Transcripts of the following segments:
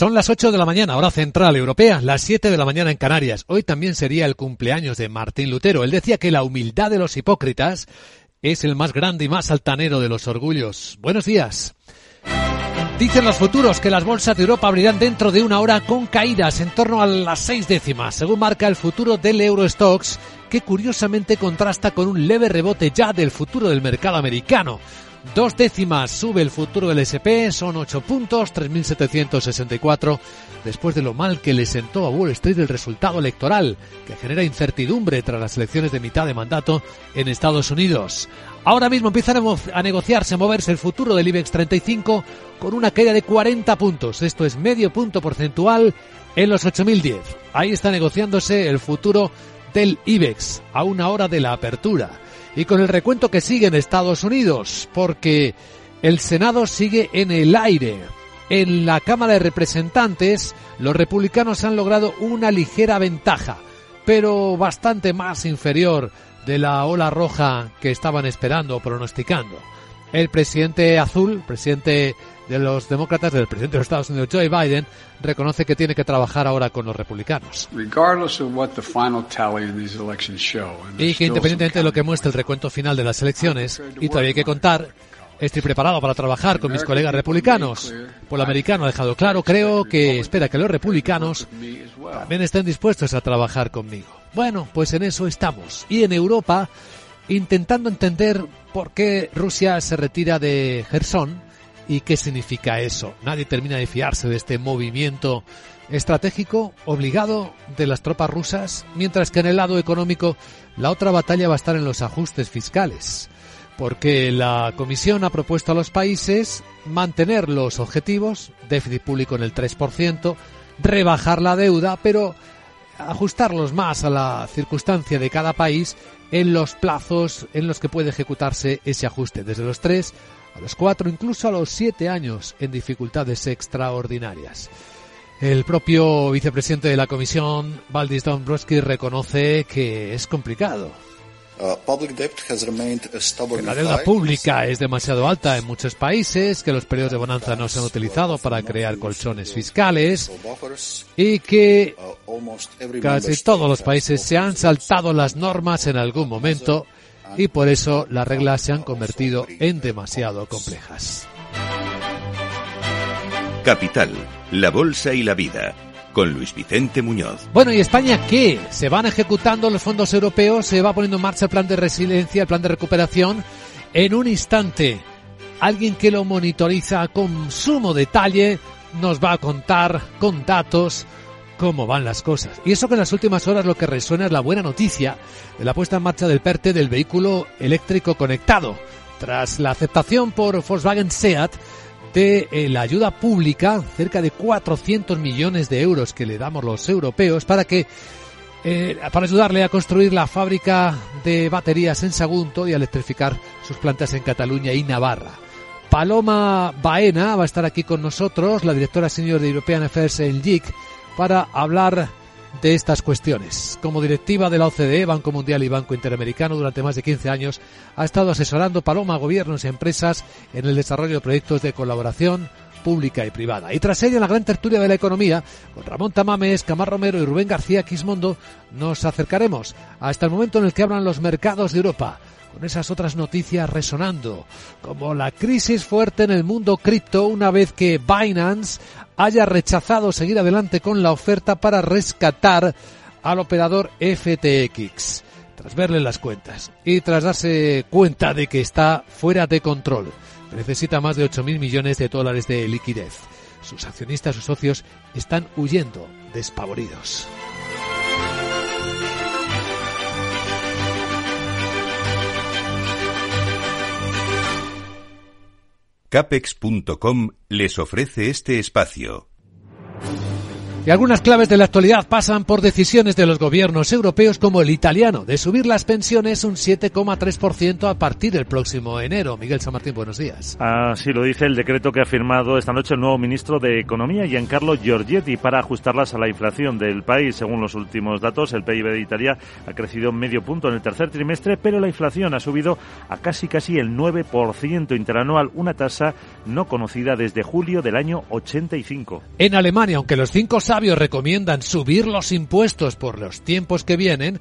Son las 8 de la mañana, hora central europea, las 7 de la mañana en Canarias. Hoy también sería el cumpleaños de Martín Lutero. Él decía que la humildad de los hipócritas es el más grande y más altanero de los orgullos. Buenos días. Dicen los futuros que las bolsas de Europa abrirán dentro de una hora con caídas en torno a las seis décimas, según marca el futuro del Eurostox, que curiosamente contrasta con un leve rebote ya del futuro del mercado americano. Dos décimas sube el futuro del SP, son 8 puntos, 3.764, después de lo mal que le sentó a Wall Street el resultado electoral, que genera incertidumbre tras las elecciones de mitad de mandato en Estados Unidos. Ahora mismo empieza a negociarse, a moverse el futuro del IBEX 35 con una caída de 40 puntos. Esto es medio punto porcentual en los 8.010. Ahí está negociándose el futuro del IBEX a una hora de la apertura y con el recuento que sigue en Estados Unidos, porque el Senado sigue en el aire. En la Cámara de Representantes, los republicanos han logrado una ligera ventaja, pero bastante más inferior de la ola roja que estaban esperando o pronosticando. El presidente azul, presidente de los demócratas, del presidente de los Estados Unidos, Joe Biden, reconoce que tiene que trabajar ahora con los republicanos. Y que independientemente de lo que muestre el recuento final de las elecciones, y todavía hay que contar, estoy preparado para trabajar con mis colegas republicanos. Por el americano ha dejado claro, creo que espera que los republicanos también estén dispuestos a trabajar conmigo. Bueno, pues en eso estamos. Y en Europa, intentando entender por qué Rusia se retira de Gerson, ¿Y qué significa eso? Nadie termina de fiarse de este movimiento estratégico obligado de las tropas rusas, mientras que en el lado económico la otra batalla va a estar en los ajustes fiscales, porque la Comisión ha propuesto a los países mantener los objetivos, déficit público en el 3%, rebajar la deuda, pero ajustarlos más a la circunstancia de cada país en los plazos en los que puede ejecutarse ese ajuste, desde los 3 a los cuatro, incluso a los siete años en dificultades extraordinarias. El propio vicepresidente de la Comisión, Valdis Dombrovskis, reconoce que es complicado. Uh, la deuda pública es demasiado alta en muchos países, que los periodos de bonanza no se han utilizado para crear colchones fiscales y que uh, casi todos los países se han saltado las normas en algún momento y por eso las reglas se han convertido en demasiado complejas. Capital, la Bolsa y la Vida, con Luis Vicente Muñoz. Bueno, ¿y España qué? Se van ejecutando los fondos europeos, se va poniendo en marcha el plan de resiliencia, el plan de recuperación. En un instante, alguien que lo monitoriza con sumo detalle nos va a contar con datos cómo van las cosas. Y eso que en las últimas horas lo que resuena es la buena noticia de la puesta en marcha del PERTE del vehículo eléctrico conectado. Tras la aceptación por Volkswagen SEAT de eh, la ayuda pública, cerca de 400 millones de euros que le damos los europeos para que eh, para ayudarle a construir la fábrica de baterías en Sagunto y a electrificar sus plantas en Cataluña y Navarra. Paloma Baena va a estar aquí con nosotros, la directora senior de European Affairs en JIC, para hablar de estas cuestiones. Como directiva de la OCDE, Banco Mundial y Banco Interamericano, durante más de 15 años ha estado asesorando Paloma a gobiernos y empresas en el desarrollo de proyectos de colaboración pública y privada. Y tras ella, en la gran tertulia de la economía, con Ramón Tamames, Camar Romero y Rubén García Quismondo, nos acercaremos hasta el momento en el que abran los mercados de Europa con esas otras noticias resonando, como la crisis fuerte en el mundo cripto una vez que Binance haya rechazado seguir adelante con la oferta para rescatar al operador FTX, tras verle las cuentas y tras darse cuenta de que está fuera de control. Necesita más de 8.000 millones de dólares de liquidez. Sus accionistas, sus socios, están huyendo despavoridos. Capex.com les ofrece este espacio. Y algunas claves de la actualidad pasan por decisiones de los gobiernos europeos como el italiano de subir las pensiones un 7,3% a partir del próximo enero. Miguel San Martín, buenos días. Así lo dice el decreto que ha firmado esta noche el nuevo ministro de Economía, Giancarlo Giorgetti, para ajustarlas a la inflación del país. Según los últimos datos, el PIB de Italia ha crecido medio punto en el tercer trimestre, pero la inflación ha subido a casi casi el 9% interanual, una tasa no conocida desde julio del año 85. En Alemania, aunque los cinco sabios recomiendan subir los impuestos por los tiempos que vienen,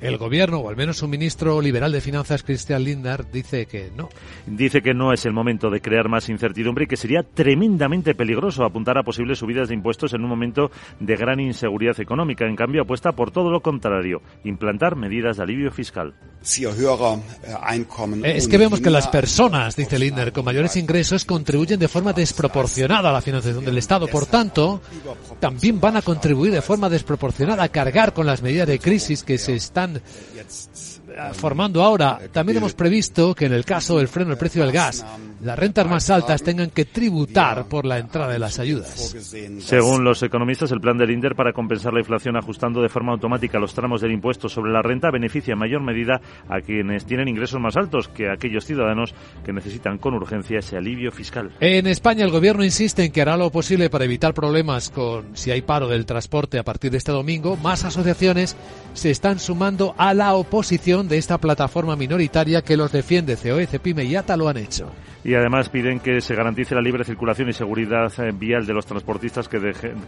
el gobierno, o al menos su ministro liberal de finanzas, Christian Lindner, dice que no. Dice que no es el momento de crear más incertidumbre y que sería tremendamente peligroso apuntar a posibles subidas de impuestos en un momento de gran inseguridad económica. En cambio, apuesta por todo lo contrario, implantar medidas de alivio fiscal. Es que vemos que las personas, dice Lindner, con mayores ingresos contribuyen de forma desproporcionada a la financiación del Estado. Por tanto, también van a contribuir de forma desproporcionada a cargar con las medidas de crisis que se están formando ahora. También hemos previsto que en el caso del freno del precio del gas, las rentas más altas tengan que tributar por la entrada de las ayudas. Según los economistas, el plan del INDER para compensar la inflación ajustando de forma automática los tramos del impuesto sobre la renta beneficia en mayor medida a quienes tienen ingresos más altos que a aquellos ciudadanos que necesitan con urgencia ese alivio fiscal. En España, el gobierno insiste en que hará lo posible para evitar problemas con si hay paro del transporte a partir de este domingo. Más asociaciones se están sumando a la oposición de esta plataforma minoritaria que los defiende. COE, CEPIME y ATA lo han hecho y además piden que se garantice la libre circulación y seguridad eh, vial de los transportistas que,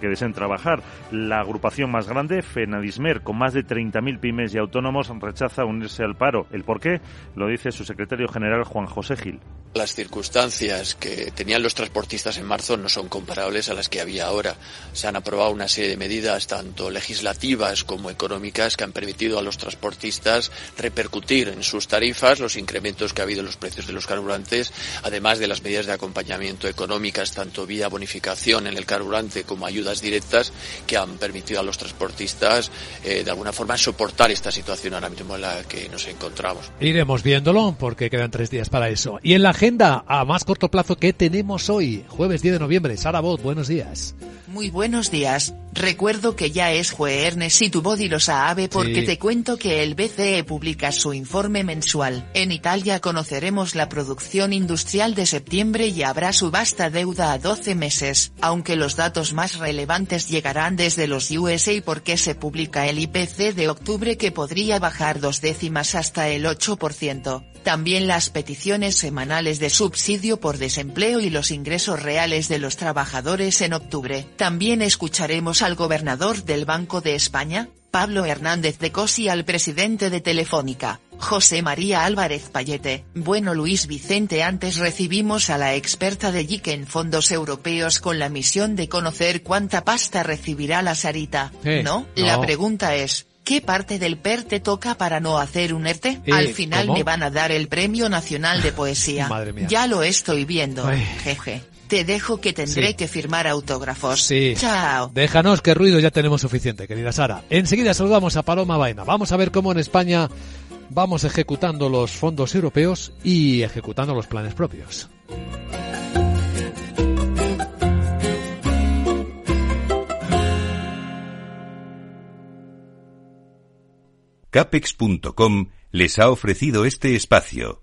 que deseen trabajar. La agrupación más grande, FENADISMER, con más de 30.000 pymes y autónomos, rechaza unirse al paro. ¿El por qué? Lo dice su secretario general Juan José Gil. Las circunstancias que tenían los transportistas en marzo no son comparables a las que había ahora. Se han aprobado una serie de medidas, tanto legislativas como económicas, que han permitido a los transportistas repercutir en sus tarifas los incrementos que ha habido en los precios de los carburantes además de las medidas de acompañamiento económicas, tanto vía bonificación en el carburante como ayudas directas, que han permitido a los transportistas eh, de alguna forma soportar esta situación ahora mismo en la que nos encontramos. Iremos viéndolo porque quedan tres días para eso. Y en la agenda a más corto plazo que tenemos hoy, jueves 10 de noviembre, Sara Bot, buenos días. Muy buenos días. Recuerdo que ya es jueves y tu body lo sabe porque te cuento que el BCE publica su informe mensual. En Italia conoceremos la producción industrial de septiembre y habrá subasta deuda a 12 meses, aunque los datos más relevantes llegarán desde los USA porque se publica el IPC de octubre que podría bajar dos décimas hasta el 8%. También las peticiones semanales de subsidio por desempleo y los ingresos reales de los trabajadores en octubre. También escucharemos al gobernador del Banco de España, Pablo Hernández de Cosi al presidente de Telefónica, José María Álvarez Payete. Bueno Luis Vicente antes recibimos a la experta de JIC en fondos europeos con la misión de conocer cuánta pasta recibirá la Sarita. ¿No? La pregunta es, ¿Qué parte del PER te toca para no hacer un ERTE? Eh, Al final me van a dar el Premio Nacional de Poesía. Madre mía. Ya lo estoy viendo. Jeje. Te dejo que tendré que firmar autógrafos. Sí. Chao. Déjanos que ruido ya tenemos suficiente, querida Sara. Enseguida saludamos a Paloma Vaina. Vamos a ver cómo en España vamos ejecutando los fondos europeos y ejecutando los planes propios. Capex.com les ha ofrecido este espacio.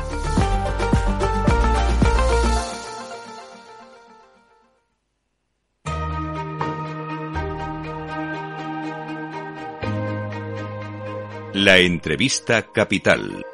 La entrevista capital.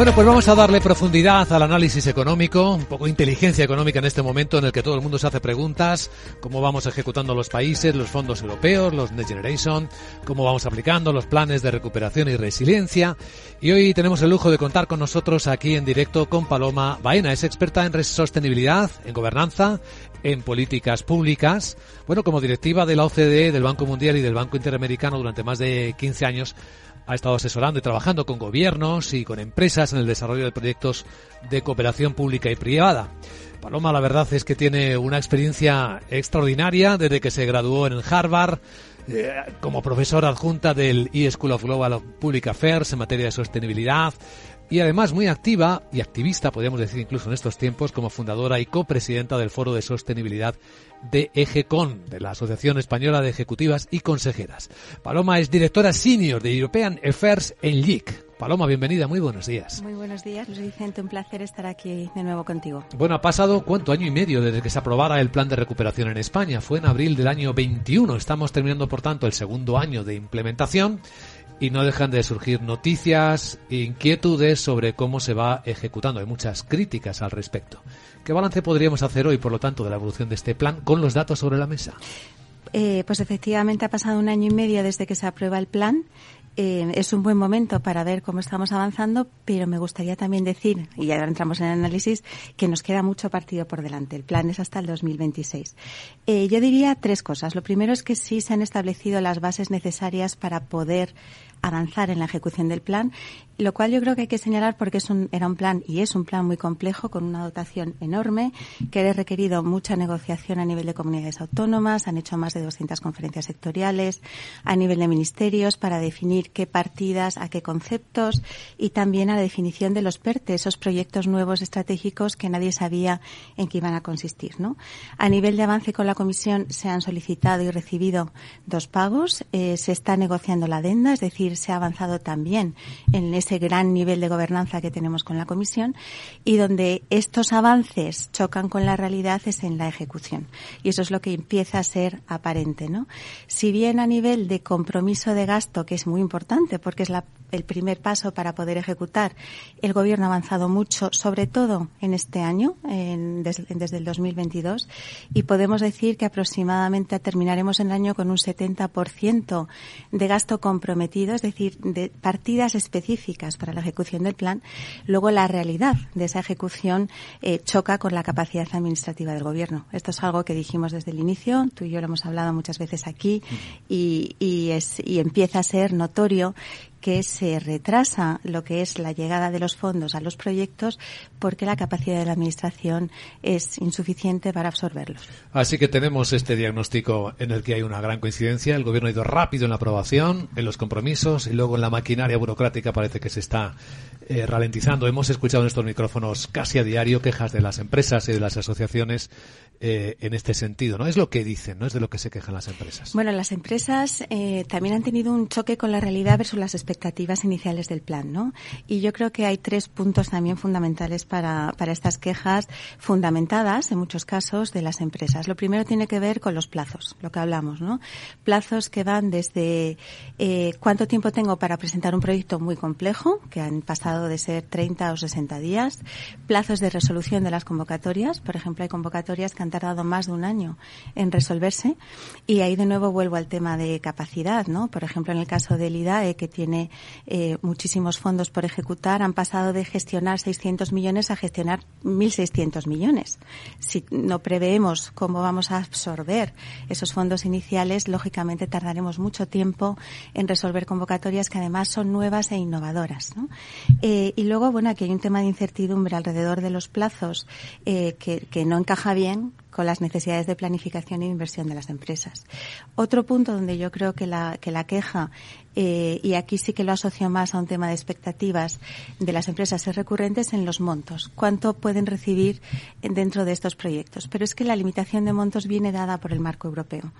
Bueno, pues vamos a darle profundidad al análisis económico, un poco inteligencia económica en este momento en el que todo el mundo se hace preguntas, cómo vamos ejecutando los países, los fondos europeos, los Next Generation, cómo vamos aplicando los planes de recuperación y resiliencia. Y hoy tenemos el lujo de contar con nosotros aquí en directo con Paloma Baena, es experta en sostenibilidad, en gobernanza, en políticas públicas. Bueno, como directiva de la OCDE, del Banco Mundial y del Banco Interamericano durante más de 15 años, ha estado asesorando y trabajando con gobiernos y con empresas en el desarrollo de proyectos de cooperación pública y privada. Paloma, la verdad es que tiene una experiencia extraordinaria desde que se graduó en Harvard, eh, como profesora adjunta del E-School of Global Public Affairs en materia de sostenibilidad y además muy activa y activista, podríamos decir incluso en estos tiempos, como fundadora y copresidenta del Foro de Sostenibilidad de EGECON, de la Asociación Española de Ejecutivas y Consejeras. Paloma es directora senior de European Affairs en LIC. Paloma, bienvenida, muy buenos días. Muy buenos días, Luis Vicente, un placer estar aquí de nuevo contigo. Bueno, ha pasado cuánto año y medio desde que se aprobara el plan de recuperación en España. Fue en abril del año 21. Estamos terminando, por tanto, el segundo año de implementación y no dejan de surgir noticias e inquietudes sobre cómo se va ejecutando. Hay muchas críticas al respecto. ¿Qué balance podríamos hacer hoy, por lo tanto, de la evolución de este plan con los datos sobre la mesa? Eh, pues efectivamente ha pasado un año y medio desde que se aprueba el plan. Eh, es un buen momento para ver cómo estamos avanzando, pero me gustaría también decir, y ahora entramos en el análisis, que nos queda mucho partido por delante. El plan es hasta el 2026. Eh, yo diría tres cosas. Lo primero es que sí se han establecido las bases necesarias para poder avanzar en la ejecución del plan, lo cual yo creo que hay que señalar porque es un, era un plan y es un plan muy complejo con una dotación enorme que ha requerido mucha negociación a nivel de comunidades autónomas, han hecho más de 200 conferencias sectoriales a nivel de ministerios para definir qué partidas, a qué conceptos y también a la definición de los PERTE, esos proyectos nuevos estratégicos que nadie sabía en qué iban a consistir. ¿no? A nivel de avance con la Comisión se han solicitado y recibido dos pagos, eh, se está negociando la adenda, es decir, se ha avanzado también en ese gran nivel de gobernanza que tenemos con la Comisión y donde estos avances chocan con la realidad es en la ejecución. Y eso es lo que empieza a ser aparente, ¿no? Si bien a nivel de compromiso de gasto, que es muy importante porque es el primer paso para poder ejecutar, el Gobierno ha avanzado mucho, sobre todo en este año, desde, desde el 2022, y podemos decir que aproximadamente terminaremos el año con un 70% de gasto comprometido es decir, de partidas específicas para la ejecución del plan, luego la realidad de esa ejecución eh, choca con la capacidad administrativa del gobierno. Esto es algo que dijimos desde el inicio, tú y yo lo hemos hablado muchas veces aquí y, y, es, y empieza a ser notorio que se retrasa lo que es la llegada de los fondos a los proyectos porque la capacidad de la Administración es insuficiente para absorberlos. Así que tenemos este diagnóstico en el que hay una gran coincidencia. El Gobierno ha ido rápido en la aprobación, en los compromisos y luego en la maquinaria burocrática parece que se está eh, ralentizando. Hemos escuchado en estos micrófonos casi a diario quejas de las empresas y de las asociaciones eh, en este sentido, ¿no? Es lo que dicen, ¿no? Es de lo que se quejan las empresas. Bueno, las empresas eh, también han tenido un choque con la realidad versus las expectativas iniciales del plan, ¿no? Y yo creo que hay tres puntos también fundamentales para, para estas quejas fundamentadas, en muchos casos, de las empresas. Lo primero tiene que ver con los plazos, lo que hablamos, ¿no? Plazos que van desde eh, cuánto tiempo tengo para presentar un proyecto muy complejo, que han pasado de ser 30 o 60 días, plazos de resolución de las convocatorias, por ejemplo, hay convocatorias que han tardado más de un año en resolverse. Y ahí de nuevo vuelvo al tema de capacidad, ¿no? Por ejemplo, en el caso del IDAE, que tiene eh, muchísimos fondos por ejecutar, han pasado de gestionar 600 millones a gestionar 1.600 millones. Si no preveemos cómo vamos a absorber esos fondos iniciales, lógicamente tardaremos mucho tiempo en resolver convocatorias que además son nuevas e innovadoras. Eh, y luego, bueno, aquí hay un tema de incertidumbre alrededor de los plazos eh, que no encaja bien con las necesidades de planificación e inversión de las empresas. Otro punto donde yo creo que la, que la queja, eh, y aquí sí que lo asocio más a un tema de expectativas de las empresas es recurrente, es en los montos. ¿Cuánto pueden recibir dentro de estos proyectos? Pero es que la limitación de montos viene dada por el marco europeo,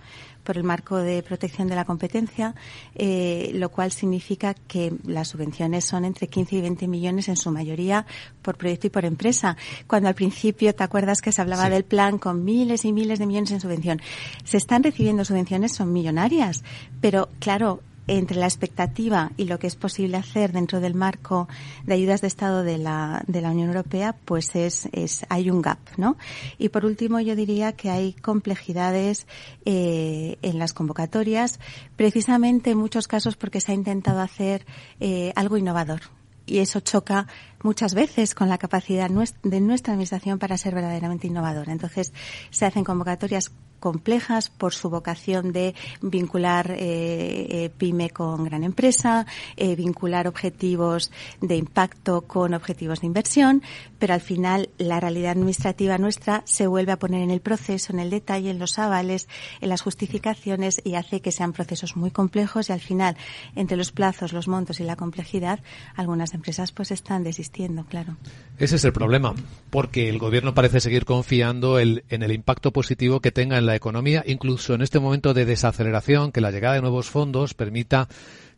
por el marco de protección de la competencia, eh, lo cual significa que las subvenciones son entre 15 y 20 millones en su mayoría por proyecto y por empresa. Cuando al principio, ¿te acuerdas que se hablaba del plan con miles y miles de millones en subvención. Se están recibiendo subvenciones, son millonarias, pero claro, entre la expectativa y lo que es posible hacer dentro del marco de ayudas de Estado de la, de la Unión Europea, pues es, es hay un gap, ¿no? Y por último, yo diría que hay complejidades eh, en las convocatorias, precisamente en muchos casos porque se ha intentado hacer eh, algo innovador, y eso choca muchas veces con la capacidad de nuestra administración para ser verdaderamente innovadora. Entonces, se hacen convocatorias complejas por su vocación de vincular eh, eh, pyme con gran empresa, eh, vincular objetivos de impacto con objetivos de inversión, pero al final la realidad administrativa nuestra se vuelve a poner en el proceso, en el detalle, en los avales, en las justificaciones y hace que sean procesos muy complejos y al final entre los plazos, los montos y la complejidad, algunas empresas pues están desistiendo, claro. Ese es el problema, porque el gobierno parece seguir confiando en el impacto positivo que tenga en la economía, incluso en este momento de desaceleración, que la llegada de nuevos fondos permita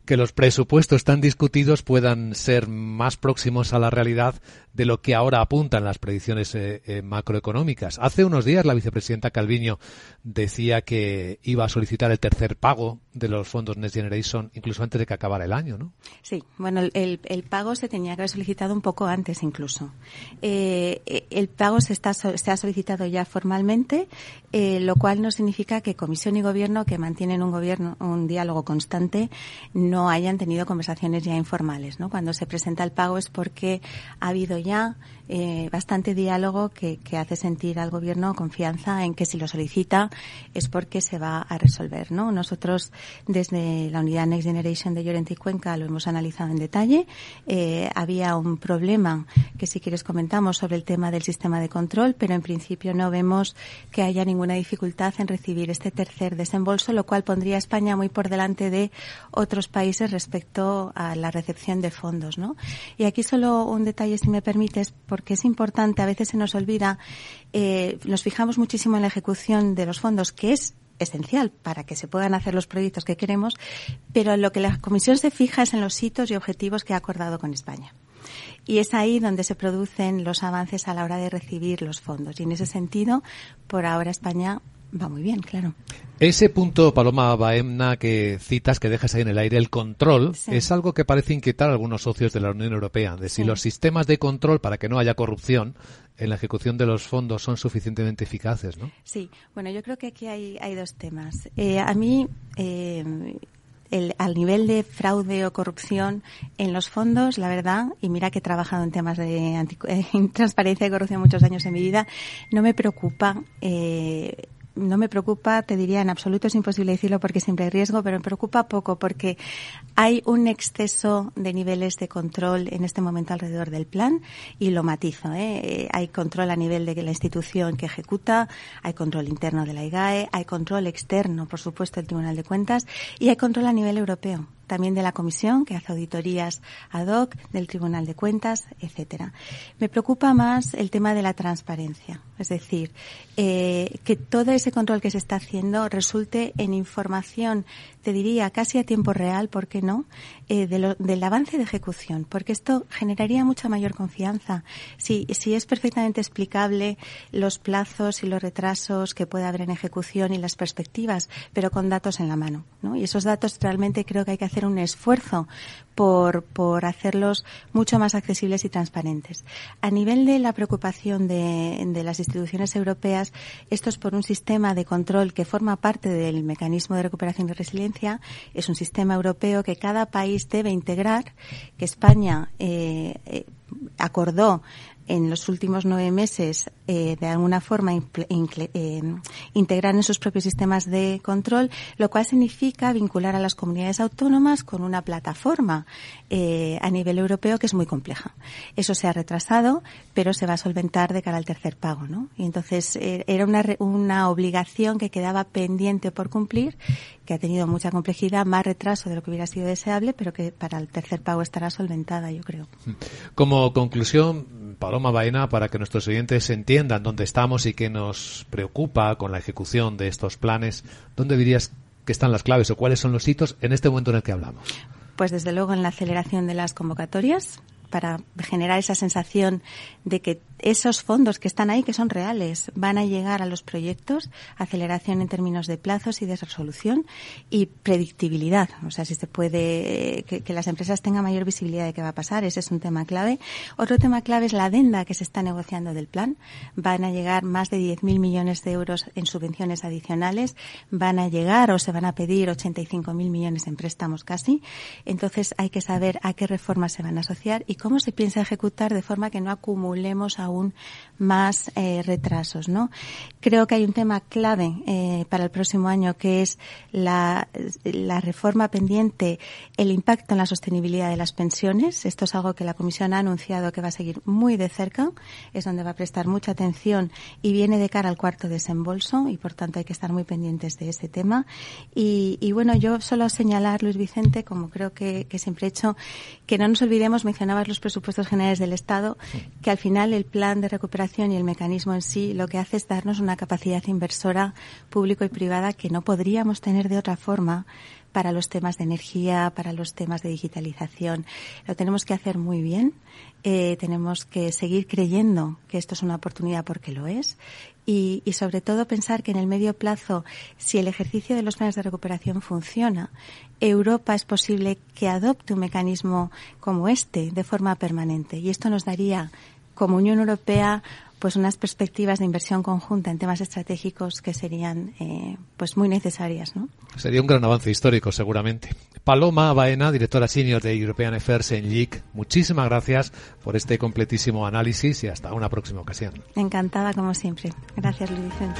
que los presupuestos tan discutidos puedan ser más próximos a la realidad de lo que ahora apuntan las predicciones eh, eh, macroeconómicas. Hace unos días la vicepresidenta Calviño decía que iba a solicitar el tercer pago de los fondos Next Generation incluso antes de que acabara el año, ¿no? Sí, bueno, el, el pago se tenía que haber solicitado un poco antes incluso. Eh, el pago se, está, se ha solicitado ya formalmente, lo cual no significa que Comisión y Gobierno, que mantienen un gobierno, un diálogo constante, no hayan tenido conversaciones ya informales, ¿no? Cuando se presenta el pago es porque ha habido ya eh, bastante diálogo que, que, hace sentir al gobierno confianza en que si lo solicita es porque se va a resolver, ¿no? Nosotros desde la unidad Next Generation de Llorente y Cuenca lo hemos analizado en detalle. Eh, había un problema que si quieres comentamos sobre el tema del sistema de control, pero en principio no vemos que haya ninguna dificultad en recibir este tercer desembolso, lo cual pondría a España muy por delante de otros países respecto a la recepción de fondos, ¿no? Y aquí solo un detalle, si me permites, porque es importante, a veces se nos olvida, eh, nos fijamos muchísimo en la ejecución de los fondos, que es esencial para que se puedan hacer los proyectos que queremos, pero lo que la Comisión se fija es en los hitos y objetivos que ha acordado con España. Y es ahí donde se producen los avances a la hora de recibir los fondos. Y en ese sentido, por ahora España va muy bien, claro. Ese punto, Paloma Baemna, que citas, que dejas ahí en el aire, el control, es algo que parece inquietar a algunos socios de la Unión Europea, de si los sistemas de control para que no haya corrupción en la ejecución de los fondos son suficientemente eficaces, ¿no? Sí, bueno, yo creo que aquí hay, hay dos temas. Eh, a mí, eh, el, al nivel de fraude o corrupción en los fondos, la verdad, y mira que he trabajado en temas de eh, transparencia y corrupción muchos años en mi vida, no me preocupa eh, no me preocupa, te diría en absoluto es imposible decirlo porque siempre hay riesgo, pero me preocupa poco porque hay un exceso de niveles de control en este momento alrededor del plan y lo matizo. ¿eh? Hay control a nivel de la institución que ejecuta, hay control interno de la IGAE, hay control externo, por supuesto, del Tribunal de Cuentas y hay control a nivel europeo también de la Comisión, que hace auditorías ad hoc, del Tribunal de Cuentas, etcétera. Me preocupa más el tema de la transparencia, es decir, eh, que todo ese control que se está haciendo resulte en información, te diría, casi a tiempo real, ¿por qué no?, eh, del avance de ejecución, porque esto generaría mucha mayor confianza. Si, si es perfectamente explicable los plazos y los retrasos que puede haber en ejecución y las perspectivas, pero con datos en la mano, ¿no? Y esos datos realmente creo que hay que hacer un esfuerzo por, por hacerlos mucho más accesibles y transparentes. A nivel de la preocupación de, de las instituciones europeas, esto es por un sistema de control que forma parte del mecanismo de recuperación y resiliencia. Es un sistema europeo que cada país debe integrar, que España eh, eh acordó en los últimos nueve meses eh, de alguna forma eh, integrar en sus propios sistemas de control, lo cual significa vincular a las comunidades autónomas con una plataforma eh, a nivel europeo que es muy compleja. Eso se ha retrasado, pero se va a solventar de cara al tercer pago, ¿no? Y entonces era una, una obligación que quedaba pendiente por cumplir, que ha tenido mucha complejidad, más retraso de lo que hubiera sido deseable, pero que para el tercer pago estará solventada, yo creo. Como conclusión, Paloma Baena, para que nuestros oyentes entiendan dónde estamos y qué nos preocupa con la ejecución de estos planes, ¿dónde dirías que están las claves o cuáles son los hitos en este momento en el que hablamos? Pues desde luego en la aceleración de las convocatorias para generar esa sensación de que esos fondos que están ahí, que son reales, van a llegar a los proyectos, aceleración en términos de plazos y de resolución y predictibilidad. O sea, si se puede, que, las empresas tengan mayor visibilidad de qué va a pasar, ese es un tema clave. Otro tema clave es la adenda que se está negociando del plan. Van a llegar más de 10.000 millones de euros en subvenciones adicionales. Van a llegar o se van a pedir 85.000 millones en préstamos casi. Entonces hay que saber a qué reformas se van a asociar y cómo se piensa ejecutar de forma que no acumulemos a aún más eh, retrasos, ¿no? Creo que hay un tema clave eh, para el próximo año que es la, la reforma pendiente, el impacto en la sostenibilidad de las pensiones. Esto es algo que la Comisión ha anunciado que va a seguir muy de cerca, es donde va a prestar mucha atención y viene de cara al cuarto desembolso y por tanto hay que estar muy pendientes de ese tema. Y, y bueno, yo solo señalar, Luis Vicente, como creo que, que siempre he hecho, que no nos olvidemos, mencionabas los presupuestos generales del Estado, que al final el plan plan de recuperación y el mecanismo en sí lo que hace es darnos una capacidad inversora público y privada que no podríamos tener de otra forma para los temas de energía, para los temas de digitalización. Lo tenemos que hacer muy bien. Eh, tenemos que seguir creyendo que esto es una oportunidad porque lo es. Y, y, sobre todo pensar que en el medio plazo, si el ejercicio de los planes de recuperación funciona, Europa es posible que adopte un mecanismo como este de forma permanente. Y esto nos daría como Unión Europea pues unas perspectivas de inversión conjunta en temas estratégicos que serían eh, pues muy necesarias, ¿no? Sería un gran avance histórico, seguramente. Paloma Baena, directora senior de European Affairs en LIC, muchísimas gracias por este completísimo análisis y hasta una próxima ocasión. Encantada, como siempre. Gracias, Luis Vicente.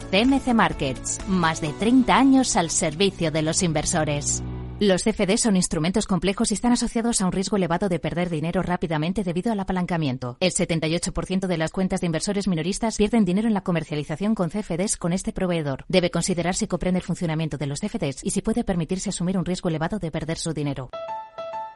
CMC Markets, más de 30 años al servicio de los inversores. Los CFD son instrumentos complejos y están asociados a un riesgo elevado de perder dinero rápidamente debido al apalancamiento. El 78% de las cuentas de inversores minoristas pierden dinero en la comercialización con CFDs con este proveedor. Debe considerar si comprende el funcionamiento de los CFDs y si puede permitirse asumir un riesgo elevado de perder su dinero.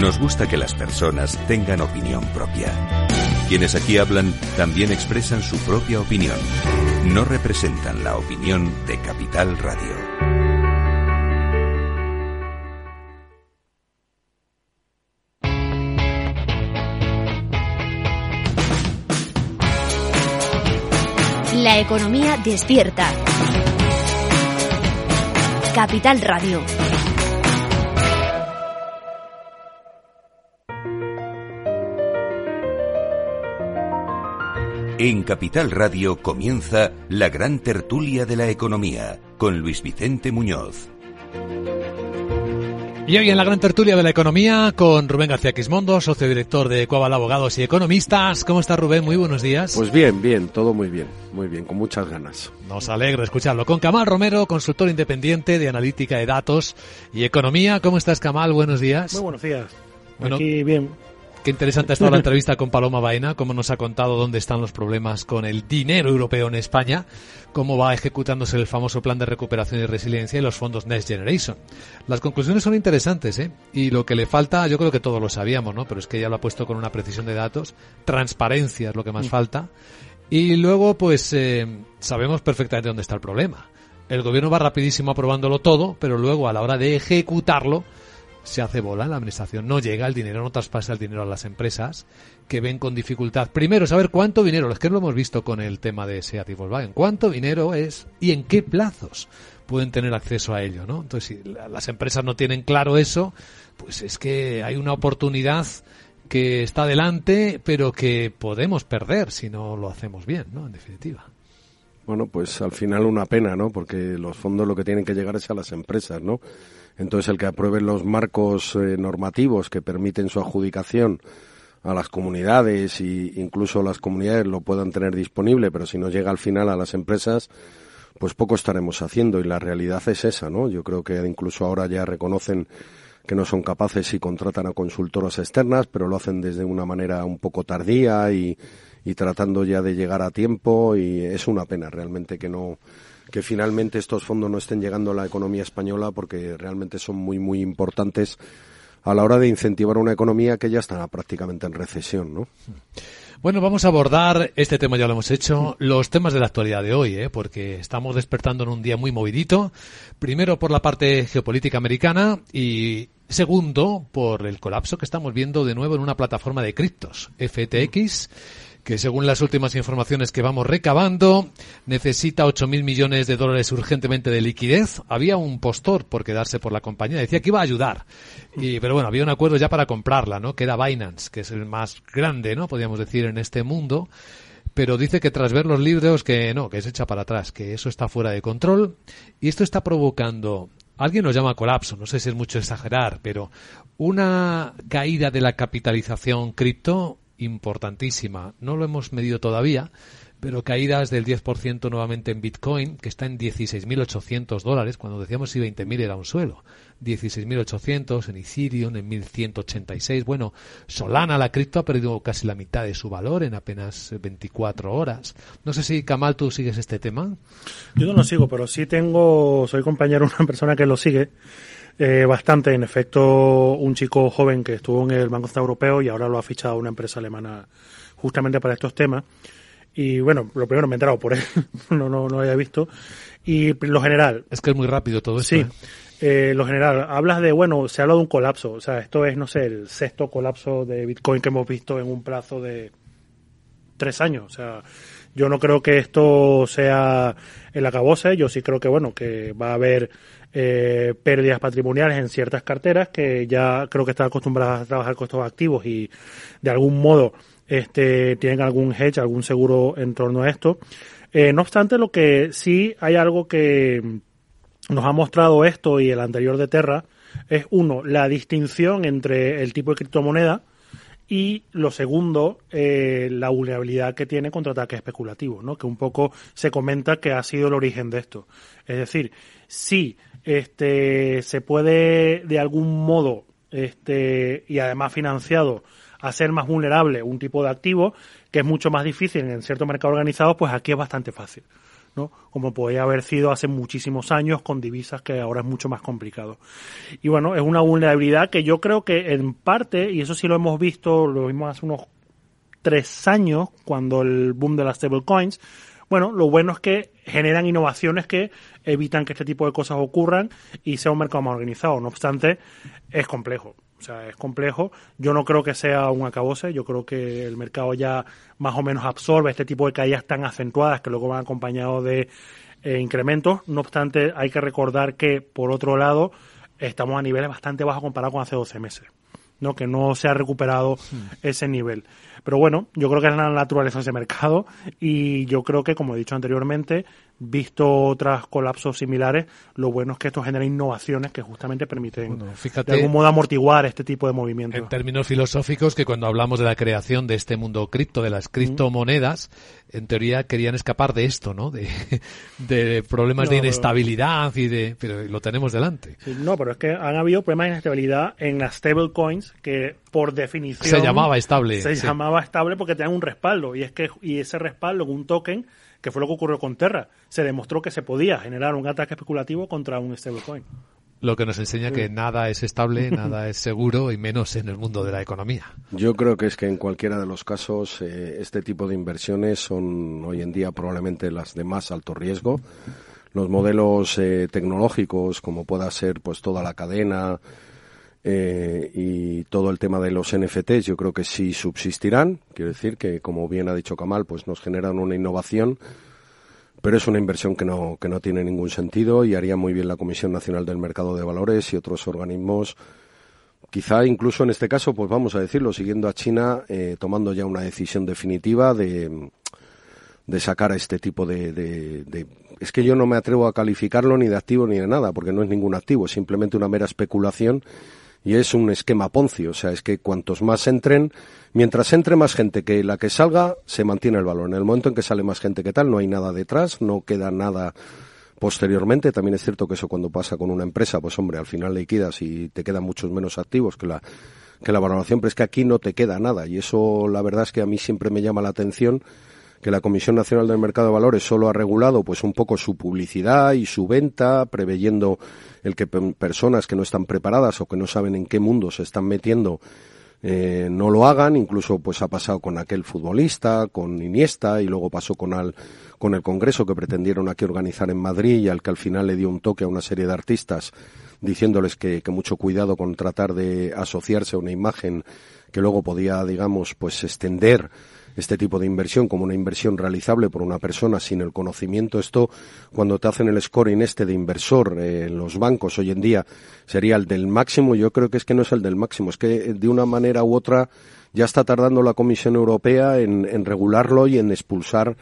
Nos gusta que las personas tengan opinión propia. Quienes aquí hablan también expresan su propia opinión. No representan la opinión de Capital Radio. La economía despierta. Capital Radio. En Capital Radio comienza la gran tertulia de la economía con Luis Vicente Muñoz. Y hoy en la gran tertulia de la economía con Rubén García Quismondo, socio director de Coabal Abogados y Economistas. ¿Cómo está Rubén? Muy buenos días. Pues bien, bien, todo muy bien, muy bien, con muchas ganas. Nos alegra escucharlo. Con Camal Romero, consultor independiente de analítica de datos y economía. ¿Cómo estás, Camal? Buenos días. Muy buenos días. Bueno, Aquí bien. Qué interesante ha estado la entrevista con Paloma Baena, cómo nos ha contado dónde están los problemas con el dinero europeo en España, cómo va ejecutándose el famoso plan de recuperación y resiliencia y los fondos Next Generation. Las conclusiones son interesantes, ¿eh? Y lo que le falta, yo creo que todos lo sabíamos, ¿no? Pero es que ella lo ha puesto con una precisión de datos. Transparencia es lo que más falta. Y luego, pues, eh, sabemos perfectamente dónde está el problema. El gobierno va rapidísimo aprobándolo todo, pero luego a la hora de ejecutarlo, se hace bola la administración, no llega el dinero, no traspasa el dinero a las empresas que ven con dificultad. Primero, saber cuánto dinero, es que lo hemos visto con el tema de SEAT y Volkswagen, cuánto dinero es y en qué plazos pueden tener acceso a ello, ¿no? Entonces, si las empresas no tienen claro eso, pues es que hay una oportunidad que está delante, pero que podemos perder si no lo hacemos bien, ¿no? En definitiva. Bueno, pues al final una pena, ¿no? Porque los fondos lo que tienen que llegar es a las empresas, ¿no? Entonces, el que aprueben los marcos eh, normativos que permiten su adjudicación a las comunidades e incluso las comunidades lo puedan tener disponible, pero si no llega al final a las empresas, pues poco estaremos haciendo y la realidad es esa, ¿no? Yo creo que incluso ahora ya reconocen que no son capaces y contratan a consultoras externas, pero lo hacen desde una manera un poco tardía y, y tratando ya de llegar a tiempo y es una pena realmente que no que finalmente estos fondos no estén llegando a la economía española porque realmente son muy, muy importantes a la hora de incentivar una economía que ya está prácticamente en recesión, ¿no? Bueno, vamos a abordar este tema, ya lo hemos hecho, los temas de la actualidad de hoy, ¿eh? porque estamos despertando en un día muy movidito. Primero por la parte geopolítica americana y segundo por el colapso que estamos viendo de nuevo en una plataforma de criptos, FTX que según las últimas informaciones que vamos recabando, necesita 8.000 millones de dólares urgentemente de liquidez. Había un postor por quedarse por la compañía, decía que iba a ayudar. Y, pero bueno, había un acuerdo ya para comprarla, ¿no? Que era Binance, que es el más grande, ¿no? Podríamos decir, en este mundo. Pero dice que tras ver los libros que no, que es hecha para atrás, que eso está fuera de control. Y esto está provocando alguien lo llama colapso, no sé si es mucho exagerar, pero una caída de la capitalización cripto importantísima. No lo hemos medido todavía, pero caídas del 10% nuevamente en Bitcoin, que está en 16.800 dólares, cuando decíamos si 20.000 era un suelo. 16.800 en Ethereum, en 1.186. Bueno, Solana, la cripto, ha perdido casi la mitad de su valor en apenas 24 horas. No sé si, Kamal, tú sigues este tema. Yo no lo sigo, pero sí tengo, soy compañero de una persona que lo sigue Eh, bastante, en efecto, un chico joven que estuvo en el Banco Central Europeo y ahora lo ha fichado una empresa alemana justamente para estos temas. Y bueno, lo primero me he enterado por él, no, no, no lo había visto. Y lo general. Es que es muy rápido todo esto. Sí. ¿eh? Eh, lo general, hablas de, bueno, se habla de un colapso. O sea, esto es, no sé, el sexto colapso de Bitcoin que hemos visto en un plazo de tres años. O sea, yo no creo que esto sea el acabose. Yo sí creo que, bueno, que va a haber eh, pérdidas patrimoniales en ciertas carteras que ya creo que están acostumbradas a trabajar con estos activos y de algún modo este, tienen algún hedge, algún seguro en torno a esto. Eh, no obstante, lo que sí hay algo que nos ha mostrado esto y el anterior de Terra es uno, la distinción entre el tipo de criptomoneda y lo segundo, eh, la vulnerabilidad que tiene contra ataques especulativos, ¿no? que un poco se comenta que ha sido el origen de esto. Es decir, si este, se puede de algún modo este, y además financiado hacer más vulnerable un tipo de activo que es mucho más difícil en ciertos mercados organizados, pues aquí es bastante fácil. ¿no? Como podía haber sido hace muchísimos años con divisas que ahora es mucho más complicado. Y bueno, es una vulnerabilidad que yo creo que en parte, y eso sí lo hemos visto, lo vimos hace unos tres años, cuando el boom de las stablecoins, bueno, lo bueno es que generan innovaciones que evitan que este tipo de cosas ocurran y sea un mercado más organizado. No obstante, es complejo. O sea, es complejo. Yo no creo que sea un acabose. Yo creo que el mercado ya más o menos absorbe este tipo de caídas tan acentuadas que luego van acompañados de eh, incrementos. No obstante, hay que recordar que, por otro lado, estamos a niveles bastante bajos comparado con hace 12 meses. ¿no? que no se ha recuperado ese nivel. Pero bueno, yo creo que es la naturaleza de ese mercado y yo creo que, como he dicho anteriormente, visto otros colapsos similares, lo bueno es que esto genera innovaciones que justamente permiten fíjate, de algún modo amortiguar este tipo de movimientos. En términos filosóficos, que cuando hablamos de la creación de este mundo cripto, de las criptomonedas, en teoría querían escapar de esto, ¿no? De, de problemas No, de pero- inestabilidad y de... Pero lo tenemos delante. Sí, no, pero es que han habido problemas de inestabilidad en las stablecoins que por definición Se llamaba estable, Se sí. llamaba estable porque tenían un respaldo y es que y ese respaldo, un token, que fue lo que ocurrió con Terra, se demostró que se podía generar un ataque especulativo contra un stablecoin. Lo que nos enseña que nada es estable, nada es seguro y menos en el mundo de la economía. Yo creo que es que en cualquiera de los casos eh, este tipo de inversiones son hoy en día probablemente las de más alto riesgo. Los modelos eh, tecnológicos, como pueda ser pues toda la cadena eh, y todo el tema de los NFTs, yo creo que sí subsistirán. Quiero decir que, como bien ha dicho Kamal, pues nos generan una innovación pero es una inversión que no, que no tiene ningún sentido y haría muy bien la Comisión Nacional del Mercado de Valores y otros organismos. Quizá incluso en este caso, pues vamos a decirlo, siguiendo a China, eh, tomando ya una decisión definitiva de, de sacar a este tipo de, de- de- Es que yo no me atrevo a calificarlo ni de activo ni de nada, porque no es ningún activo, es simplemente una mera especulación y es un esquema Ponzi. O sea, es que cuantos más entren, mientras entre más gente que la que salga, se mantiene el valor. En el momento en que sale más gente que tal, no hay nada detrás, no queda nada posteriormente. También es cierto que eso cuando pasa con una empresa, pues hombre, al final liquidas y te quedan muchos menos activos que la que la valoración, pero es que aquí no te queda nada y eso la verdad es que a mí siempre me llama la atención que la Comisión Nacional del Mercado de Valores solo ha regulado pues un poco su publicidad y su venta, preveyendo el que pe- personas que no están preparadas o que no saben en qué mundo se están metiendo eh, no lo hagan, incluso pues ha pasado con aquel futbolista, con Iniesta y luego pasó con al, con el congreso que pretendieron aquí organizar en Madrid y al que al final le dio un toque a una serie de artistas diciéndoles que, que mucho cuidado con tratar de asociarse a una imagen que luego podía, digamos, pues extender este tipo de inversión como una inversión realizable por una persona sin el conocimiento. Esto, cuando te hacen el scoring este de inversor eh, en los bancos hoy en día, sería el del máximo. Yo creo que es que no es el del máximo, es que eh, de una manera u otra ya está tardando la Comisión Europea en, en regularlo y en expulsar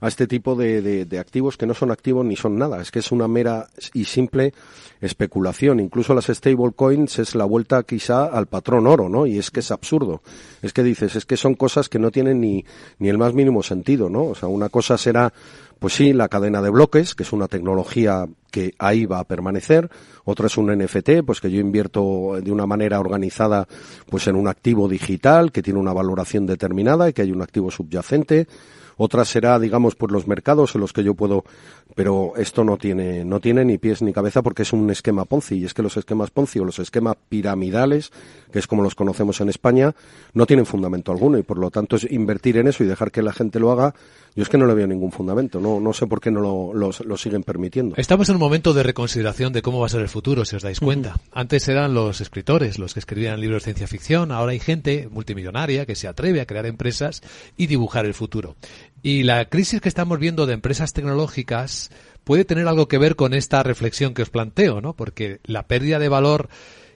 a este tipo de, de- de activos que no son activos ni son nada. Es que es una mera y simple especulación. Incluso las stablecoins es la vuelta quizá al patrón oro, ¿no? Y es que es absurdo. Es que dices, es que son cosas que no tienen ni, ni el más mínimo sentido, ¿no? O sea, una cosa será, pues sí, la cadena de bloques, que es una tecnología que ahí va a permanecer. Otra es un NFT, pues que yo invierto de una manera organizada, pues en un activo digital que tiene una valoración determinada y que hay un activo subyacente. Otra será, digamos, pues los mercados en los que yo puedo pero esto no tiene, no tiene ni pies ni cabeza porque es un esquema Ponzi. Y es que los esquemas Ponzi o los esquemas piramidales, que es como los conocemos en España, no tienen fundamento alguno. Y por lo tanto es invertir en eso y dejar que la gente lo haga. Yo es que no le veo ningún fundamento. No, no sé por qué no lo, lo, siguen permitiendo. Estamos en un momento de reconsideración de cómo va a ser el futuro, si os dais cuenta. Antes eran los escritores los que escribían libros de ciencia ficción. Ahora hay gente multimillonaria que se atreve a crear empresas y dibujar el futuro. Y la crisis que estamos viendo de empresas tecnológicas puede tener algo que ver con esta reflexión que os planteo, ¿no? Porque la pérdida de valor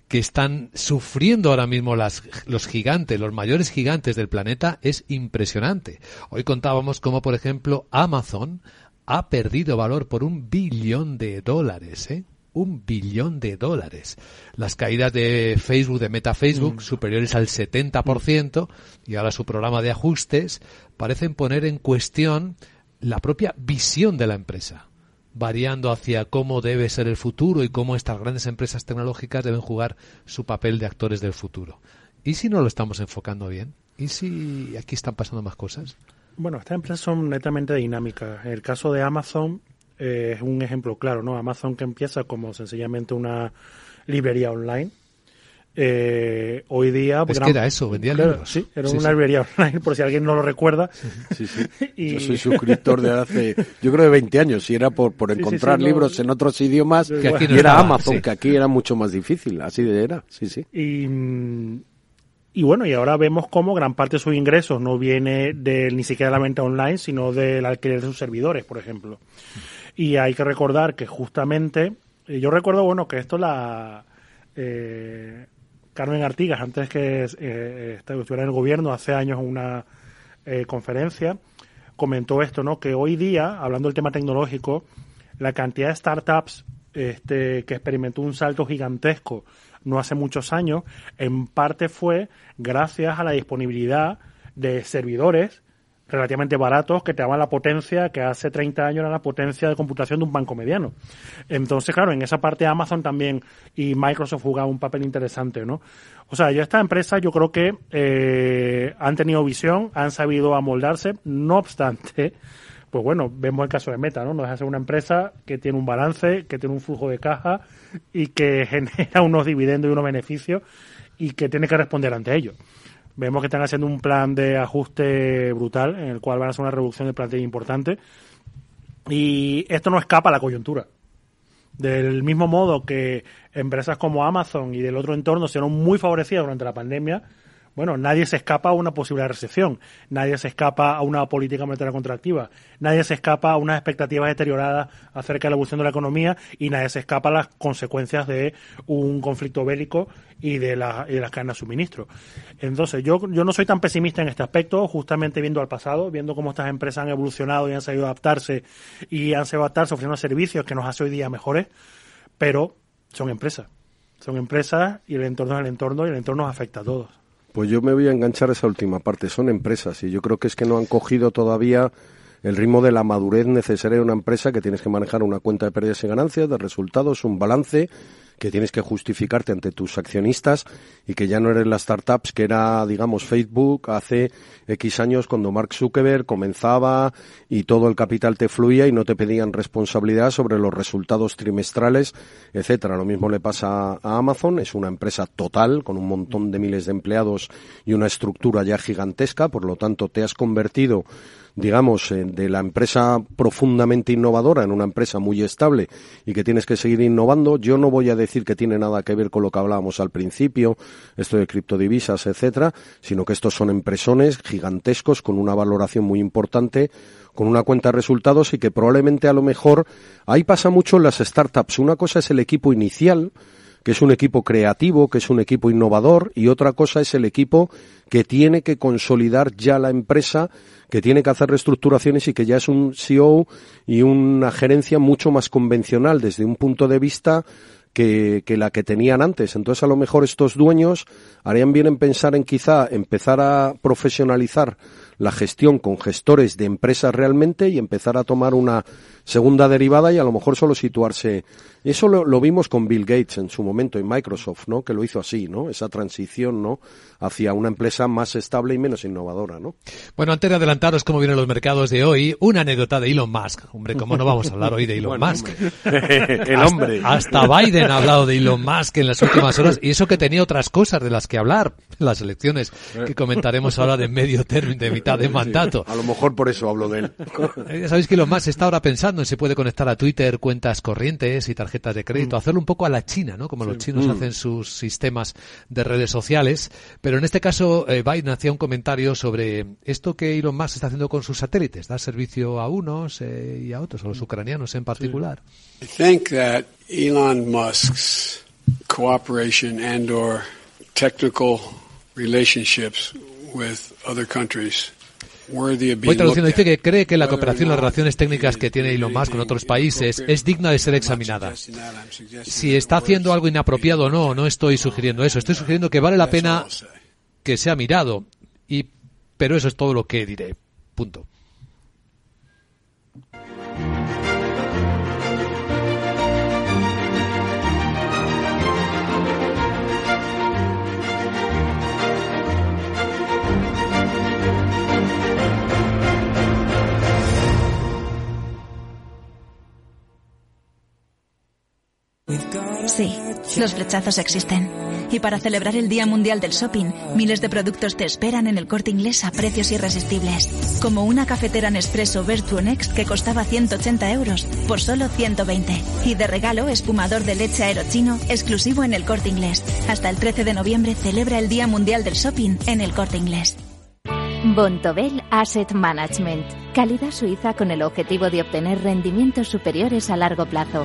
que están sufriendo ahora mismo las, los gigantes, los mayores gigantes del planeta, es impresionante. Hoy contábamos cómo, por ejemplo, Amazon ha perdido valor por un billón de dólares, ¿eh? Un billón de dólares. Las caídas de Facebook, de Meta Facebook, mm. superiores al 70%, y ahora su programa de ajustes, parecen poner en cuestión la propia visión de la empresa, variando hacia cómo debe ser el futuro y cómo estas grandes empresas tecnológicas deben jugar su papel de actores del futuro. ¿Y si no lo estamos enfocando bien? ¿Y si aquí están pasando más cosas? Bueno, estas empresas son netamente dinámicas. En el caso de Amazon eh, es un ejemplo claro, ¿no? Amazon que empieza como sencillamente una librería online eh, hoy día... Es que era eso, vendía libros. Sí, era una librería online, por si alguien no lo recuerda. Sí, sí. Yo soy suscriptor de hace, yo creo de 20 años, y era por, por encontrar libros en otros idiomas, que aquí y era Amazon, que aquí era mucho más difícil, así de era, sí, sí. Y, y bueno, y ahora vemos cómo gran parte de sus ingresos no viene de ni siquiera de la venta online, sino del alquiler de sus servidores, por ejemplo. Y hay que recordar que justamente, eh, yo recuerdo, bueno, que esto la... Eh, Carmen Artigas, antes que eh, estuviera en el gobierno, hace años en una eh, conferencia, comentó esto, ¿no? Que hoy día, hablando del tema tecnológico, la cantidad de startups este, que experimentó un salto gigantesco no hace muchos años, en parte fue gracias a la disponibilidad de servidores relativamente baratos que te daban la potencia que hace 30 años era la potencia de computación de un banco mediano. Entonces, claro, en esa parte Amazon también y Microsoft jugaba un papel interesante, ¿no? O sea, yo esta empresa yo creo que eh, han tenido visión, han sabido amoldarse, no obstante, pues bueno, vemos el caso de Meta, ¿no? Nos hace una empresa que tiene un balance, que tiene un flujo de caja y que genera unos dividendos y unos beneficios y que tiene que responder ante ellos. Vemos que están haciendo un plan de ajuste brutal, en el cual van a hacer una reducción de plantilla importante. Y esto no escapa a la coyuntura. Del mismo modo que empresas como Amazon y del otro entorno se fueron muy favorecidas durante la pandemia, bueno, nadie se escapa a una posible recesión, nadie se escapa a una política monetaria contractiva, nadie se escapa a unas expectativas deterioradas acerca de la evolución de la economía y nadie se escapa a las consecuencias de un conflicto bélico y de, la, de las cadenas de suministro. Entonces, yo, yo no soy tan pesimista en este aspecto, justamente viendo al pasado, viendo cómo estas empresas han evolucionado y han sabido adaptarse y han sabido adaptarse ofreciendo servicios que nos hace hoy día mejores, pero son empresas. Son empresas y el entorno es el entorno y el entorno nos afecta a todos. Pues yo me voy a enganchar a esa última parte. Son empresas y yo creo que es que no han cogido todavía el ritmo de la madurez necesaria de una empresa que tienes que manejar una cuenta de pérdidas y ganancias, de resultados, un balance que tienes que justificarte ante tus accionistas y que ya no eres las startups que era, digamos, Facebook hace X años cuando Mark Zuckerberg comenzaba y todo el capital te fluía y no te pedían responsabilidad sobre los resultados trimestrales, etcétera. Lo mismo le pasa a Amazon, es una empresa total con un montón de miles de empleados y una estructura ya gigantesca, por lo tanto te has convertido digamos, eh, de la empresa profundamente innovadora en una empresa muy estable y que tienes que seguir innovando, yo no voy a decir que tiene nada que ver con lo que hablábamos al principio, esto de criptodivisas, etcétera, sino que estos son empresones gigantescos con una valoración muy importante con una cuenta de resultados y que probablemente a lo mejor ahí pasa mucho en las startups. Una cosa es el equipo inicial, que es un equipo creativo, que es un equipo innovador, y otra cosa es el equipo que tiene que consolidar ya la empresa que tiene que hacer reestructuraciones y que ya es un CEO y una gerencia mucho más convencional desde un punto de vista que, que, la que tenían antes. Entonces, a lo mejor estos dueños harían bien en pensar en quizá empezar a profesionalizar la gestión con gestores de empresas realmente y empezar a tomar una segunda derivada y a lo mejor solo situarse. Eso lo, lo, vimos con Bill Gates en su momento en Microsoft, ¿no? Que lo hizo así, ¿no? Esa transición, ¿no? Hacia una empresa más estable y menos innovadora, ¿no? Bueno, antes de adelantaros cómo vienen los mercados de hoy, una anécdota de Elon Musk. Hombre, ¿cómo no vamos a hablar hoy de Elon Musk? El hombre. Hasta, hasta Biden ha hablado de Elon Musk en las últimas horas y eso que tenía otras cosas de las que hablar, las elecciones que comentaremos ahora de medio término, de mitad de mandato. A lo mejor por eso hablo de él. Ya sabéis que Elon Musk está ahora pensando en si puede conectar a Twitter cuentas corrientes y tarjetas de crédito, hacerlo un poco a la China, ¿no? Como los chinos hacen sus sistemas de redes sociales. Pero en este caso, eh, Biden hacía un comentario sobre esto que Elon Musk está haciendo con sus satélites, dar servicio a unos eh, y a otros, a los ucranianos en particular. I think that Elon Musk's cooperation and or technical relationships with other countries Voy traduciendo, dice que cree que la cooperación y las relaciones técnicas que tiene Elon Musk con otros países es digna de ser examinada. Si está haciendo algo inapropiado o no, no estoy sugiriendo eso. Estoy sugiriendo que vale la pena que sea mirado. Y, pero eso es todo lo que diré. Punto. Sí, los flechazos existen. Y para celebrar el Día Mundial del Shopping, miles de productos te esperan en el corte inglés a precios irresistibles. Como una cafetera Nespresso Vertuo Next que costaba 180 euros por solo 120. Y de regalo, espumador de leche aerochino exclusivo en el corte inglés. Hasta el 13 de noviembre celebra el Día Mundial del Shopping en el corte inglés. Bontobel Asset Management. Calidad suiza con el objetivo de obtener rendimientos superiores a largo plazo.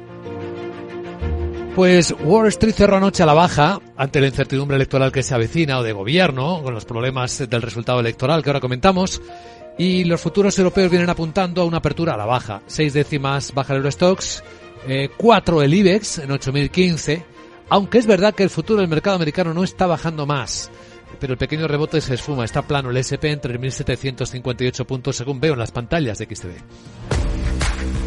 Pues Wall Street cerró anoche a la baja ante la incertidumbre electoral que se avecina o de gobierno, con los problemas del resultado electoral que ahora comentamos. Y los futuros europeos vienen apuntando a una apertura a la baja. Seis décimas baja el Eurostox, eh, cuatro el IBEX en 8015. Aunque es verdad que el futuro del mercado americano no está bajando más. Pero el pequeño rebote se esfuma. Está plano el SP en 3.758 puntos según veo en las pantallas de XTV.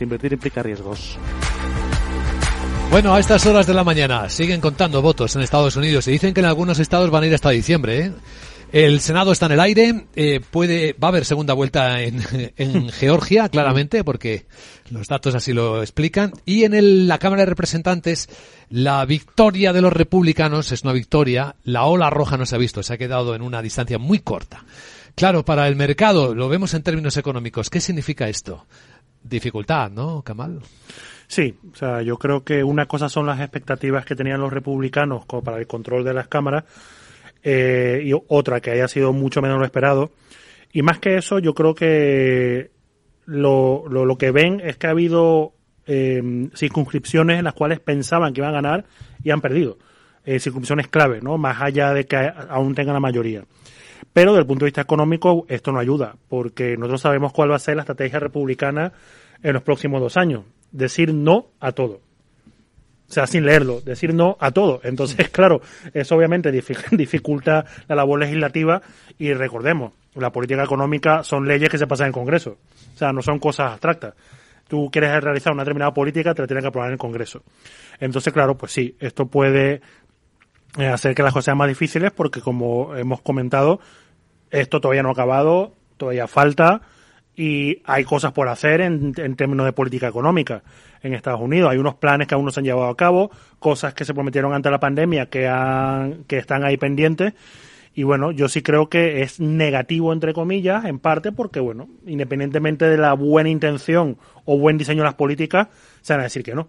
Invertir implica riesgos. Bueno, a estas horas de la mañana siguen contando votos en Estados Unidos y dicen que en algunos estados van a ir hasta diciembre. ¿eh? El Senado está en el aire, eh, puede, va a haber segunda vuelta en, en Georgia, claramente, porque los datos así lo explican. Y en el, la Cámara de Representantes, la victoria de los republicanos es una victoria. La ola roja no se ha visto, se ha quedado en una distancia muy corta. Claro, para el mercado, lo vemos en términos económicos. ¿Qué significa esto? Dificultad, ¿no, Kamal? Sí, o sea, yo creo que una cosa son las expectativas que tenían los republicanos como para el control de las cámaras eh, y otra que haya sido mucho menos lo esperado. Y más que eso, yo creo que lo, lo, lo que ven es que ha habido eh, circunscripciones en las cuales pensaban que iban a ganar y han perdido. Eh, circunscripciones clave, ¿no? Más allá de que aún tengan la mayoría. Pero desde el punto de vista económico esto no ayuda, porque nosotros sabemos cuál va a ser la estrategia republicana en los próximos dos años. decir no a todo. O sea, sin leerlo, decir no a todo. Entonces, claro, eso obviamente dificulta la labor legislativa y recordemos, la política económica son leyes que se pasan en el Congreso. O sea, no son cosas abstractas. Tú quieres realizar una determinada política, te la tienes que aprobar en el Congreso. Entonces, claro, pues sí, esto puede hacer que las cosas sean más difíciles porque, como hemos comentado, esto todavía no ha acabado, todavía falta y hay cosas por hacer en, términos de política económica en Estados Unidos. Hay unos planes que aún no se han llevado a cabo, cosas que se prometieron ante la pandemia que, han, que están ahí pendientes. Y bueno, yo sí creo que es negativo, entre comillas, en parte porque, bueno, independientemente de la buena intención o buen diseño de las políticas, se van a decir que no.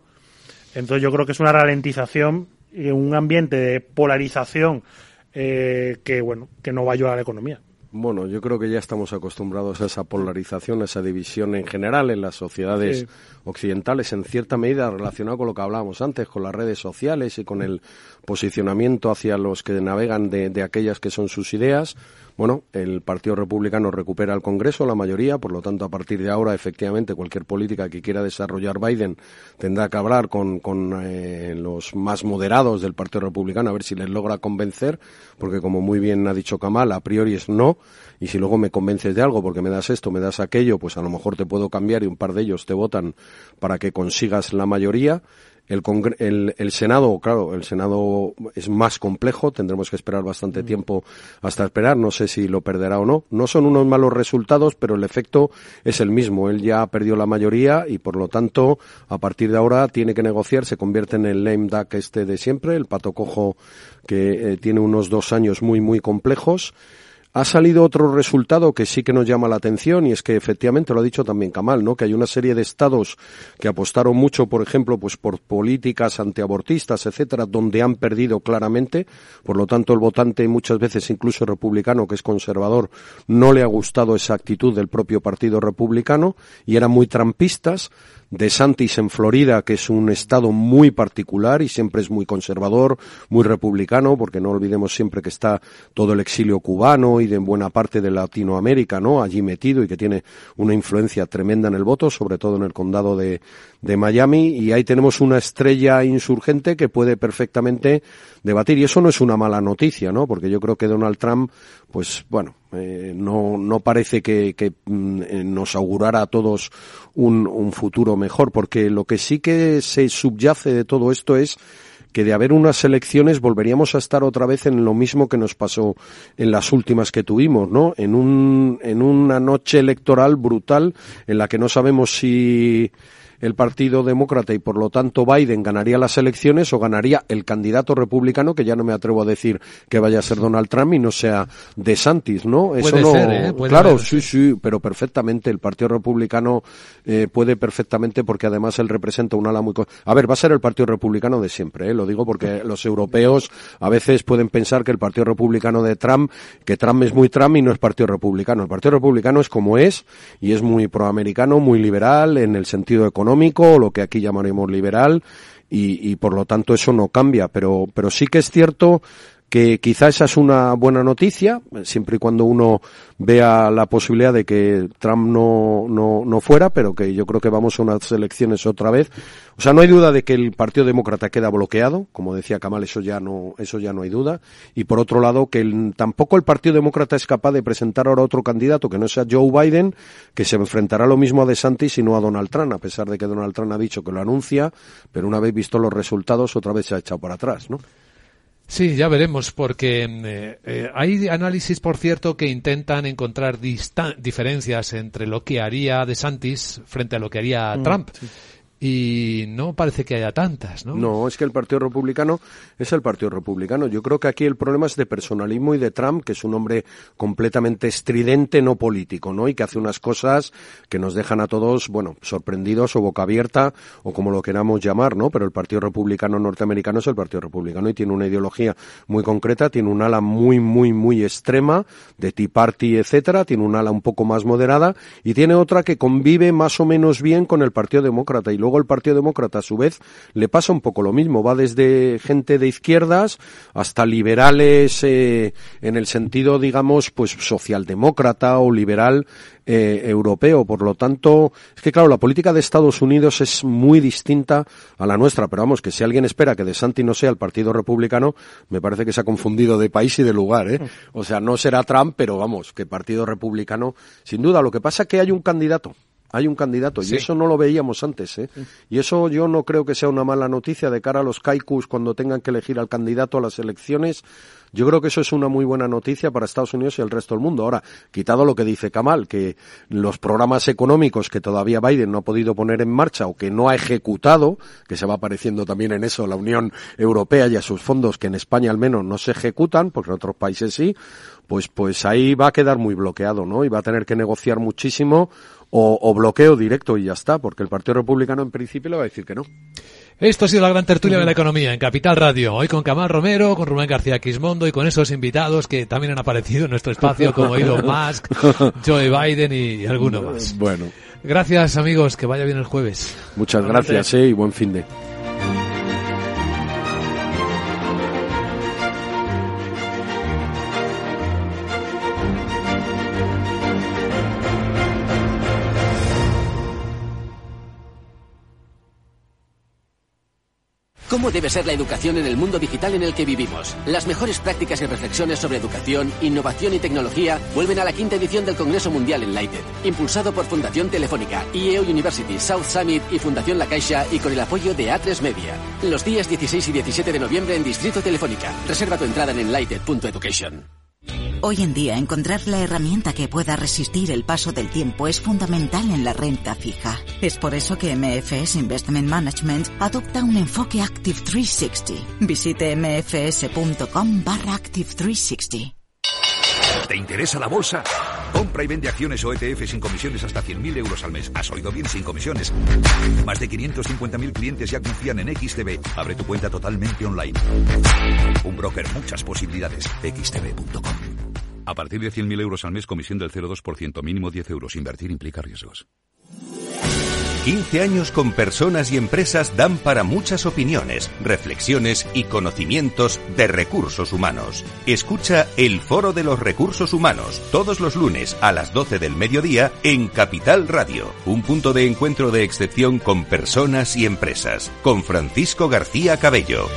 Entonces yo creo que es una ralentización un ambiente de polarización eh, que, bueno, que no va a ayudar a la economía. Bueno, yo creo que ya estamos acostumbrados a esa polarización, a esa división en general en las sociedades occidentales, en cierta medida relacionado con lo que hablábamos antes, con las redes sociales y con el posicionamiento hacia los que navegan de, de aquellas que son sus ideas. Bueno, el Partido Republicano recupera el Congreso, la mayoría, por lo tanto, a partir de ahora, efectivamente, cualquier política que quiera desarrollar Biden tendrá que hablar con, con eh, los más moderados del Partido Republicano a ver si les logra convencer, porque como muy bien ha dicho Kamal, a priori es no, y si luego me convences de algo porque me das esto, me das aquello, pues a lo mejor te puedo cambiar y un par de ellos te votan para que consigas la mayoría. El, el, el, Senado, claro, el Senado es más complejo, tendremos que esperar bastante mm. tiempo hasta esperar, no sé si lo perderá o no. No son unos malos resultados, pero el efecto es el mismo. Él ya perdió la mayoría y por lo tanto, a partir de ahora tiene que negociar, se convierte en el lame duck este de siempre, el pato cojo que eh, tiene unos dos años muy, muy complejos ha salido otro resultado que sí que nos llama la atención y es que efectivamente lo ha dicho también Kamal, ¿no? Que hay una serie de estados que apostaron mucho, por ejemplo, pues por políticas antiabortistas, etcétera, donde han perdido claramente. Por lo tanto, el votante muchas veces incluso republicano, que es conservador, no le ha gustado esa actitud del propio Partido Republicano y eran muy trampistas de Santis en Florida, que es un estado muy particular y siempre es muy conservador, muy republicano, porque no olvidemos siempre que está todo el exilio cubano y de buena parte de Latinoamérica, ¿no? Allí metido y que tiene una influencia tremenda en el voto, sobre todo en el condado de, de Miami, y ahí tenemos una estrella insurgente que puede perfectamente debatir. Y eso no es una mala noticia, ¿no? Porque yo creo que Donald Trump, pues bueno, eh, no, no parece que, mm, eh, nos augurara a todos un, un futuro mejor, porque lo que sí que se subyace de todo esto es que de haber unas elecciones volveríamos a estar otra vez en lo mismo que nos pasó en las últimas que tuvimos, ¿no? En un, en una noche electoral brutal en la que no sabemos si el Partido Demócrata y por lo tanto Biden ganaría las elecciones o ganaría el candidato republicano, que ya no me atrevo a decir que vaya a ser Donald Trump y no sea DeSantis, ¿no? Eso no, ¿eh? claro, sí, sí, pero perfectamente el Partido Republicano eh, puede perfectamente porque además él representa un ala muy a ver, va a ser el Partido Republicano de siempre, ¿eh? lo digo porque los europeos a veces pueden pensar que el Partido Republicano de Trump, que Trump es muy Trump y no es Partido Republicano. El Partido Republicano es como es y es muy proamericano, muy liberal en el sentido económico económico, lo que aquí llamaremos liberal, y, y por lo tanto eso no cambia. Pero, pero sí que es cierto que quizá esa es una buena noticia, siempre y cuando uno vea la posibilidad de que Trump no, no, no fuera, pero que yo creo que vamos a unas elecciones otra vez. O sea, no hay duda de que el Partido Demócrata queda bloqueado, como decía Kamal, eso ya no, eso ya no hay duda. Y por otro lado, que tampoco el Partido Demócrata es capaz de presentar ahora otro candidato que no sea Joe Biden, que se enfrentará lo mismo a DeSantis y no a Donald Trump, a pesar de que Donald Trump ha dicho que lo anuncia, pero una vez visto los resultados, otra vez se ha echado para atrás, ¿no? Sí, ya veremos, porque eh, eh, hay análisis, por cierto, que intentan encontrar diferencias entre lo que haría DeSantis frente a lo que haría mm, Trump y no parece que haya tantas, ¿no? No, es que el Partido Republicano es el Partido Republicano. Yo creo que aquí el problema es de personalismo y de Trump, que es un hombre completamente estridente, no político, ¿no? Y que hace unas cosas que nos dejan a todos, bueno, sorprendidos o boca abierta o como lo queramos llamar, ¿no? Pero el Partido Republicano norteamericano es el Partido Republicano y tiene una ideología muy concreta, tiene un ala muy, muy, muy extrema, de Tea Party, etcétera, tiene un ala un poco más moderada y tiene otra que convive más o menos bien con el Partido Demócrata y luego luego el Partido Demócrata, a su vez, le pasa un poco lo mismo. Va desde gente de izquierdas hasta liberales eh, en el sentido, digamos, pues socialdemócrata o liberal eh, europeo. Por lo tanto, es que claro, la política de Estados Unidos es muy distinta a la nuestra, pero vamos, que si alguien espera que De Santi no sea el Partido Republicano, me parece que se ha confundido de país y de lugar, ¿eh? O sea, no será Trump, pero vamos, que Partido Republicano, sin duda. Lo que pasa es que hay un candidato hay un candidato y eso no lo veíamos antes ¿eh? y eso yo no creo que sea una mala noticia de cara a los kaikus cuando tengan que elegir al candidato a las elecciones yo creo que eso es una muy buena noticia para Estados Unidos y el resto del mundo. Ahora, quitado lo que dice Kamal, que los programas económicos que todavía Biden no ha podido poner en marcha o que no ha ejecutado, que se va apareciendo también en eso la Unión Europea y a sus fondos que en España al menos no se ejecutan, porque en otros países sí, pues, pues ahí va a quedar muy bloqueado, ¿no? Y va a tener que negociar muchísimo o, o bloqueo directo y ya está, porque el Partido Republicano en principio le va a decir que no. Esto ha sido la gran tertulia de la economía en Capital Radio. Hoy con Camal Romero, con Rubén García Quismondo y con esos invitados que también han aparecido en nuestro espacio como Elon Musk, Joe Biden y alguno más. Bueno. Gracias amigos, que vaya bien el jueves. Muchas gracias eh, y buen fin de. ¿Cómo debe ser la educación en el mundo digital en el que vivimos? Las mejores prácticas y reflexiones sobre educación, innovación y tecnología vuelven a la quinta edición del Congreso Mundial Enlighted, impulsado por Fundación Telefónica, IEO University, South Summit y Fundación La Caixa y con el apoyo de A3 Media. Los días 16 y 17 de noviembre en Distrito Telefónica. Reserva tu entrada en enlighted.education. Hoy en día encontrar la herramienta que pueda resistir el paso del tiempo es fundamental en la renta fija. Es por eso que MFS Investment Management adopta un enfoque Active 360. Visite mfs.com barra Active 360. ¿Te interesa la bolsa? Compra y vende acciones o ETF sin comisiones hasta 100.000 euros al mes. ¿Has oído bien? Sin comisiones. Más de 550.000 clientes ya confían en XTB. Abre tu cuenta totalmente online. Un broker, muchas posibilidades. XTB.com. A partir de 100.000 euros al mes, comisión del 0,2%, mínimo 10 euros. Invertir implica riesgos. 15 años con personas y empresas dan para muchas opiniones, reflexiones y conocimientos de recursos humanos. Escucha el Foro de los Recursos Humanos todos los lunes a las 12 del mediodía en Capital Radio, un punto de encuentro de excepción con personas y empresas, con Francisco García Cabello.